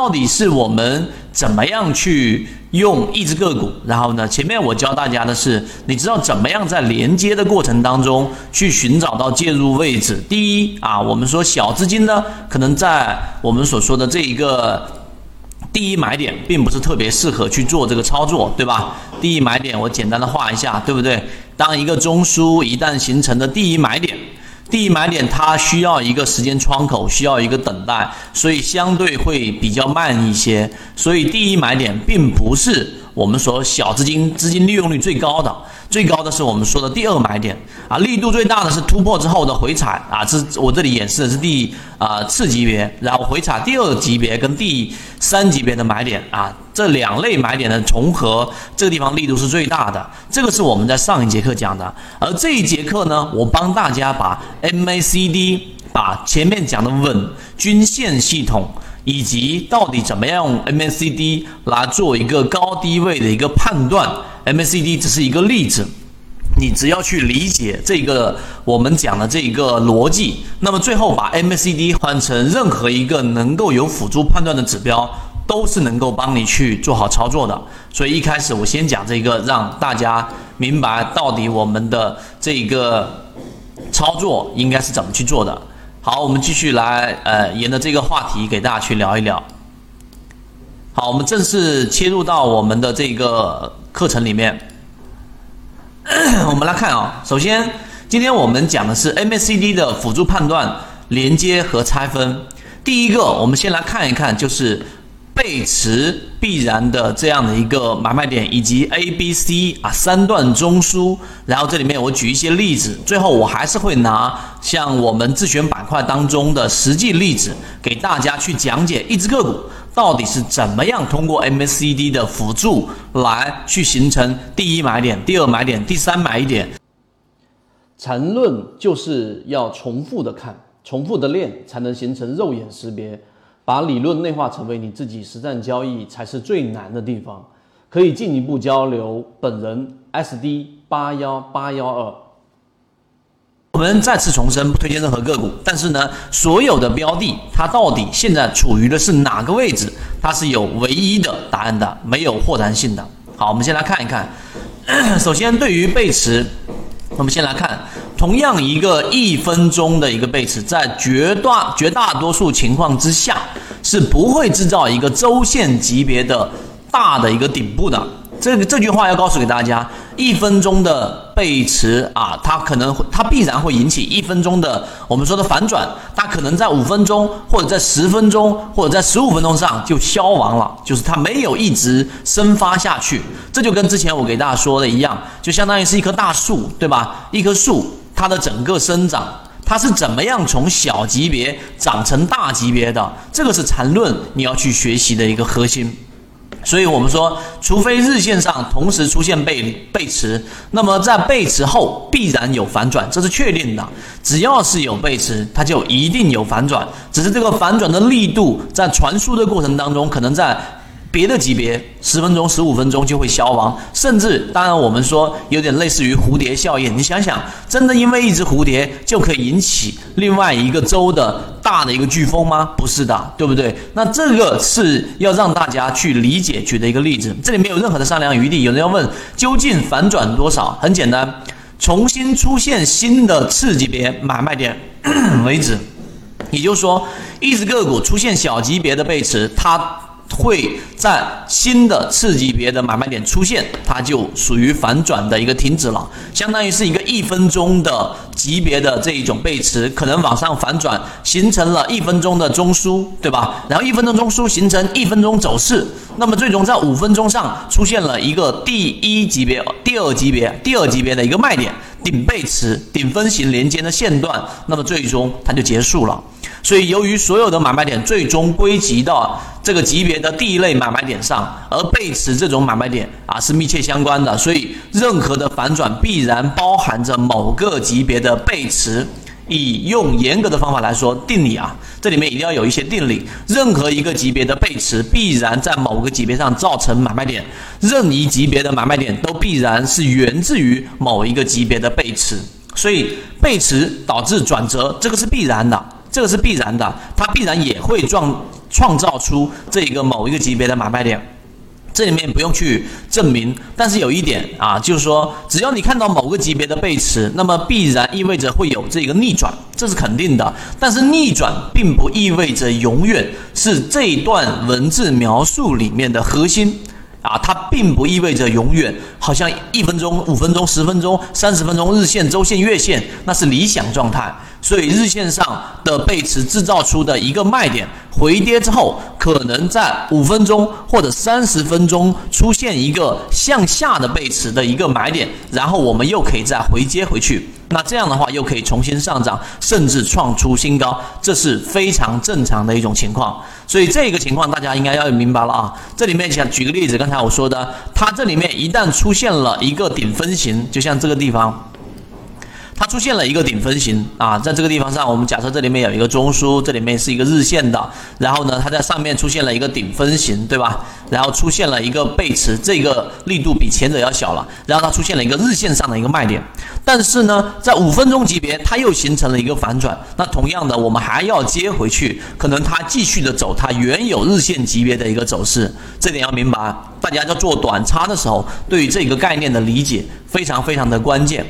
到底是我们怎么样去用一只个股？然后呢，前面我教大家的是，你知道怎么样在连接的过程当中去寻找到介入位置？第一啊，我们说小资金呢，可能在我们所说的这一个第一买点，并不是特别适合去做这个操作，对吧？第一买点我简单的画一下，对不对？当一个中枢一旦形成的第一买点。第一买点它需要一个时间窗口，需要一个等待，所以相对会比较慢一些。所以第一买点并不是我们说小资金资金利用率最高的。最高的是我们说的第二买点啊，力度最大的是突破之后的回踩啊，这我这里演示的是第啊次级别，然后回踩第二级别跟第三级别的买点啊，这两类买点的重合，这个地方力度是最大的，这个是我们在上一节课讲的，而这一节课呢，我帮大家把 MACD 把前面讲的稳均线系统。以及到底怎么样用 MACD 来做一个高低位的一个判断？MACD 只是一个例子，你只要去理解这个我们讲的这一个逻辑，那么最后把 MACD 换成任何一个能够有辅助判断的指标，都是能够帮你去做好操作的。所以一开始我先讲这个，让大家明白到底我们的这个操作应该是怎么去做的。好，我们继续来，呃，沿着这个话题给大家去聊一聊。好，我们正式切入到我们的这个课程里面。我们来看啊，首先，今天我们讲的是 MACD 的辅助判断、连接和拆分。第一个，我们先来看一看，就是。背驰必然的这样的一个买卖点，以及 A、B、C 啊三段中枢，然后这里面我举一些例子，最后我还是会拿像我们自选板块当中的实际例子给大家去讲解一只个股到底是怎么样通过 MACD 的辅助来去形成第一买点、第二买点、第三买点。缠论就是要重复的看，重复的练，才能形成肉眼识别。把理论内化成为你自己实战交易才是最难的地方。可以进一步交流，本人 SD 八幺八幺二。我们再次重申，不推荐任何个股。但是呢，所有的标的，它到底现在处于的是哪个位置？它是有唯一的答案的，没有豁然性的。好，我们先来看一看。首先，对于背驰，我们先来看。同样一个一分钟的一个背驰，在绝大绝大多数情况之下是不会制造一个周线级别的大的一个顶部的。这个这句话要告诉给大家，一分钟的背驰啊，它可能它必然会引起一分钟的我们说的反转，它可能在五分钟或者在十分钟或者在十五分钟上就消亡了，就是它没有一直生发下去。这就跟之前我给大家说的一样，就相当于是一棵大树，对吧？一棵树。它的整个生长，它是怎么样从小级别长成大级别的？这个是缠论你要去学习的一个核心。所以我们说，除非日线上同时出现背背驰，那么在背驰后必然有反转，这是确定的。只要是有背驰，它就一定有反转，只是这个反转的力度在传输的过程当中，可能在。别的级别十分钟、十五分钟就会消亡，甚至当然我们说有点类似于蝴蝶效应。你想想，真的因为一只蝴蝶就可以引起另外一个州的大的一个飓风吗？不是的，对不对？那这个是要让大家去理解举的一个例子，这里没有任何的商量余地。有人要问，究竟反转多少？很简单，重新出现新的次级别买卖点 为止。也就是说，一只个股出现小级别的背驰，它。会在新的次级别的买卖点出现，它就属于反转的一个停止了，相当于是一个一分钟的级别的这一种背驰，可能往上反转，形成了一分钟的中枢，对吧？然后一分钟中枢形成一分钟走势，那么最终在五分钟上出现了一个第一级别、第二级别、第二级别的一个卖点，顶背驰、顶分型连接的线段，那么最终它就结束了。所以，由于所有的买卖点最终归集到这个级别的第一类买卖点上，而背驰这种买卖点啊是密切相关的，所以任何的反转必然包含着某个级别的背驰。以用严格的方法来说，定理啊，这里面一定要有一些定理。任何一个级别的背驰必然在某个级别上造成买卖点，任意级别的买卖点都必然是源自于某一个级别的背驰。所以背驰导致转折，这个是必然的。这个是必然的，它必然也会创创造出这个某一个级别的买卖点。这里面不用去证明，但是有一点啊，就是说，只要你看到某个级别的背驰，那么必然意味着会有这个逆转，这是肯定的。但是逆转并不意味着永远是这一段文字描述里面的核心啊，它并不意味着永远好像一分钟、五分钟、十分钟、三十分钟日线、周线、月线，那是理想状态。所以日线上的背驰制造出的一个卖点，回跌之后，可能在五分钟或者三十分钟出现一个向下的背驰的一个买点，然后我们又可以再回接回去。那这样的话又可以重新上涨，甚至创出新高，这是非常正常的一种情况。所以这个情况大家应该要明白了啊。这里面想举个例子，刚才我说的，它这里面一旦出现了一个顶分型，就像这个地方。它出现了一个顶分型啊，在这个地方上，我们假设这里面有一个中枢，这里面是一个日线的，然后呢，它在上面出现了一个顶分型，对吧？然后出现了一个背驰，这个力度比前者要小了，然后它出现了一个日线上的一个卖点，但是呢，在五分钟级别，它又形成了一个反转，那同样的，我们还要接回去，可能它继续的走它原有日线级别的一个走势，这点要明白，大家在做短差的时候，对于这个概念的理解非常非常的关键。